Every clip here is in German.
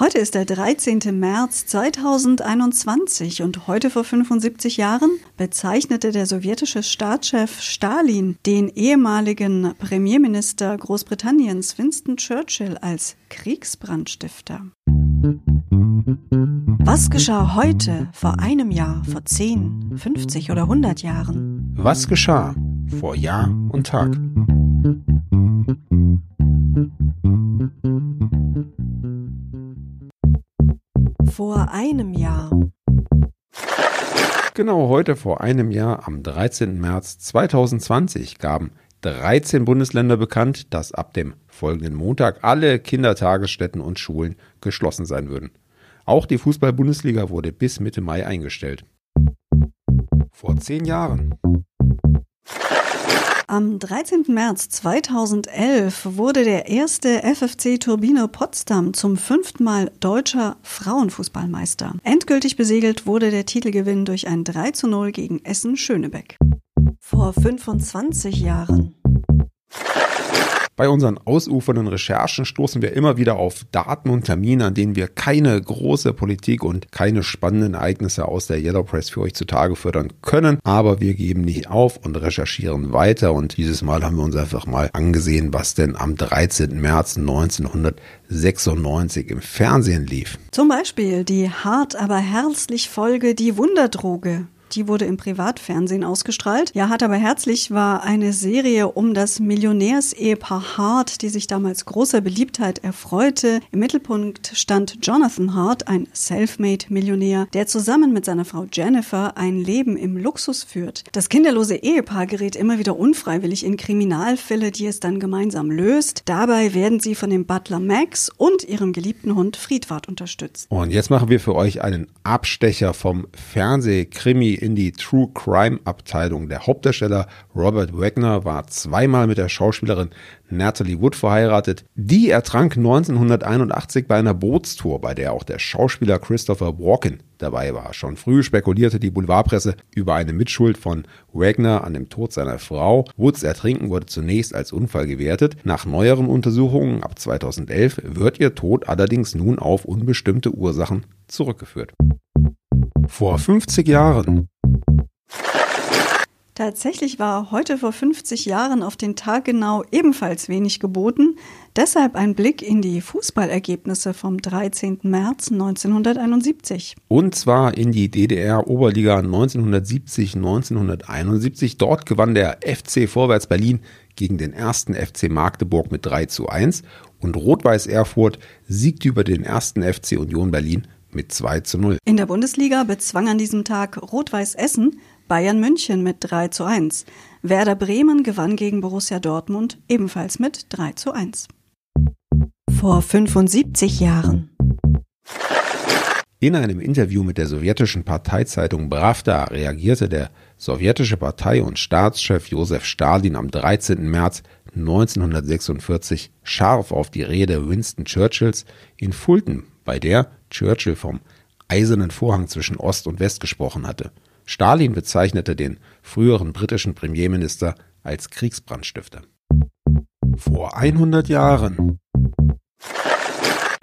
Heute ist der 13. März 2021 und heute vor 75 Jahren bezeichnete der sowjetische Staatschef Stalin den ehemaligen Premierminister Großbritanniens Winston Churchill als Kriegsbrandstifter. Was geschah heute, vor einem Jahr, vor 10, 50 oder 100 Jahren? Was geschah vor Jahr und Tag? Vor einem Jahr. Genau heute vor einem Jahr, am 13. März 2020, gaben 13 Bundesländer bekannt, dass ab dem folgenden Montag alle Kindertagesstätten und Schulen geschlossen sein würden. Auch die Fußball-Bundesliga wurde bis Mitte Mai eingestellt. Vor zehn Jahren. Am 13. März 2011 wurde der erste FFC Turbine Potsdam zum fünften Mal deutscher Frauenfußballmeister. Endgültig besegelt wurde der Titelgewinn durch ein 3 zu 0 gegen Essen Schönebeck. Vor 25 Jahren. Bei unseren ausufernden Recherchen stoßen wir immer wieder auf Daten und Termine, an denen wir keine große Politik und keine spannenden Ereignisse aus der Yellow Press für euch zutage fördern können. Aber wir geben nicht auf und recherchieren weiter. Und dieses Mal haben wir uns einfach mal angesehen, was denn am 13. März 1996 im Fernsehen lief. Zum Beispiel die hart aber herzlich Folge Die Wunderdroge. Die wurde im Privatfernsehen ausgestrahlt. Ja, hart aber herzlich war eine Serie um das Millionärsehepaar Hart, die sich damals großer Beliebtheit erfreute. Im Mittelpunkt stand Jonathan Hart, ein Selfmade-Millionär, der zusammen mit seiner Frau Jennifer ein Leben im Luxus führt. Das kinderlose Ehepaar gerät immer wieder unfreiwillig in Kriminalfälle, die es dann gemeinsam löst. Dabei werden sie von dem Butler Max und ihrem geliebten Hund Friedwart unterstützt. Und jetzt machen wir für euch einen Abstecher vom Fernsehkrimi in die True Crime Abteilung. Der Hauptdarsteller Robert Wagner war zweimal mit der Schauspielerin Natalie Wood verheiratet. Die ertrank 1981 bei einer Bootstour, bei der auch der Schauspieler Christopher Walken dabei war. Schon früh spekulierte die Boulevardpresse über eine Mitschuld von Wagner an dem Tod seiner Frau. Woods Ertrinken wurde zunächst als Unfall gewertet. Nach neueren Untersuchungen ab 2011 wird ihr Tod allerdings nun auf unbestimmte Ursachen zurückgeführt. Vor 50 Jahren. Tatsächlich war heute vor 50 Jahren auf den Tag genau ebenfalls wenig geboten. Deshalb ein Blick in die Fußballergebnisse vom 13. März 1971. Und zwar in die DDR-Oberliga 1970-1971. Dort gewann der FC Vorwärts Berlin gegen den ersten FC Magdeburg mit 3 zu 1 und Rot-Weiß Erfurt siegte über den ersten FC Union Berlin mit 2 zu 0. In der Bundesliga bezwang an diesem Tag Rot-Weiß Essen Bayern München mit 3 zu 1. Werder Bremen gewann gegen Borussia Dortmund ebenfalls mit 3 zu 1. Vor 75 Jahren. In einem Interview mit der sowjetischen Parteizeitung Pravda reagierte der sowjetische Partei- und Staatschef Josef Stalin am 13. März 1946 scharf auf die Rede Winston Churchills in Fulton, bei der Churchill vom eisernen Vorhang zwischen Ost und West gesprochen hatte. Stalin bezeichnete den früheren britischen Premierminister als Kriegsbrandstifter. Vor 100 Jahren.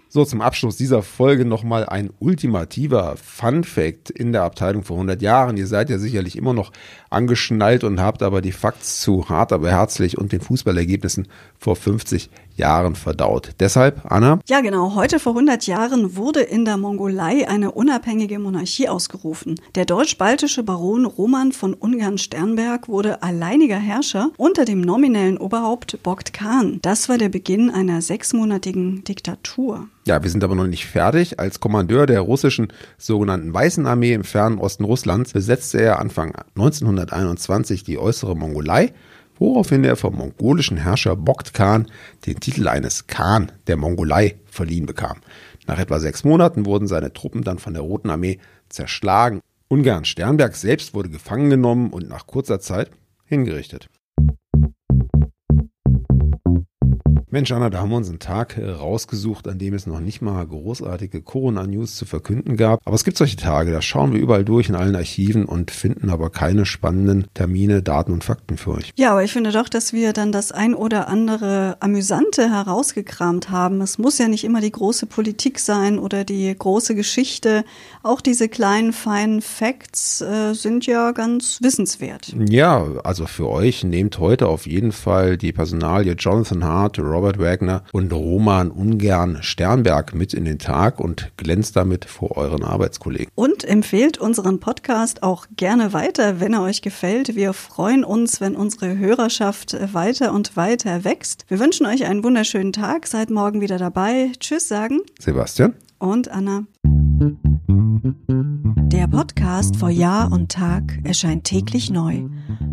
So, zum Abschluss dieser Folge nochmal ein ultimativer Fun Fact in der Abteilung vor 100 Jahren. Ihr seid ja sicherlich immer noch angeschnallt und habt aber die Facts zu hart, aber herzlich und den Fußballergebnissen vor 50 Jahren verdaut. Deshalb, Anna? Ja, genau. Heute vor 100 Jahren wurde in der Mongolei eine unabhängige Monarchie ausgerufen. Der deutsch-baltische Baron Roman von Ungarn-Sternberg wurde alleiniger Herrscher unter dem nominellen Oberhaupt Bogd Khan. Das war der Beginn einer sechsmonatigen Diktatur. Ja, wir sind aber noch nicht fertig. Als Kommandeur der russischen sogenannten Weißen Armee im fernen Osten Russlands besetzte er Anfang 1921 die äußere Mongolei woraufhin er vom mongolischen Herrscher Bogd Khan den Titel eines Khan der Mongolei verliehen bekam. Nach etwa sechs Monaten wurden seine Truppen dann von der Roten Armee zerschlagen. Ungarn Sternberg selbst wurde gefangen genommen und nach kurzer Zeit hingerichtet. Mensch, Anna, da haben wir uns einen Tag rausgesucht, an dem es noch nicht mal großartige Corona-News zu verkünden gab. Aber es gibt solche Tage, da schauen wir überall durch in allen Archiven und finden aber keine spannenden Termine, Daten und Fakten für euch. Ja, aber ich finde doch, dass wir dann das ein oder andere Amüsante herausgekramt haben. Es muss ja nicht immer die große Politik sein oder die große Geschichte. Auch diese kleinen, feinen Facts äh, sind ja ganz wissenswert. Ja, also für euch nehmt heute auf jeden Fall die Personalie Jonathan Hart, Robert Wagner und Roman Ungern Sternberg mit in den Tag und glänzt damit vor euren Arbeitskollegen. Und empfehlt unseren Podcast auch gerne weiter, wenn er euch gefällt. Wir freuen uns, wenn unsere Hörerschaft weiter und weiter wächst. Wir wünschen euch einen wunderschönen Tag. Seid morgen wieder dabei. Tschüss sagen. Sebastian. Und Anna. Der Podcast vor Jahr und Tag erscheint täglich neu.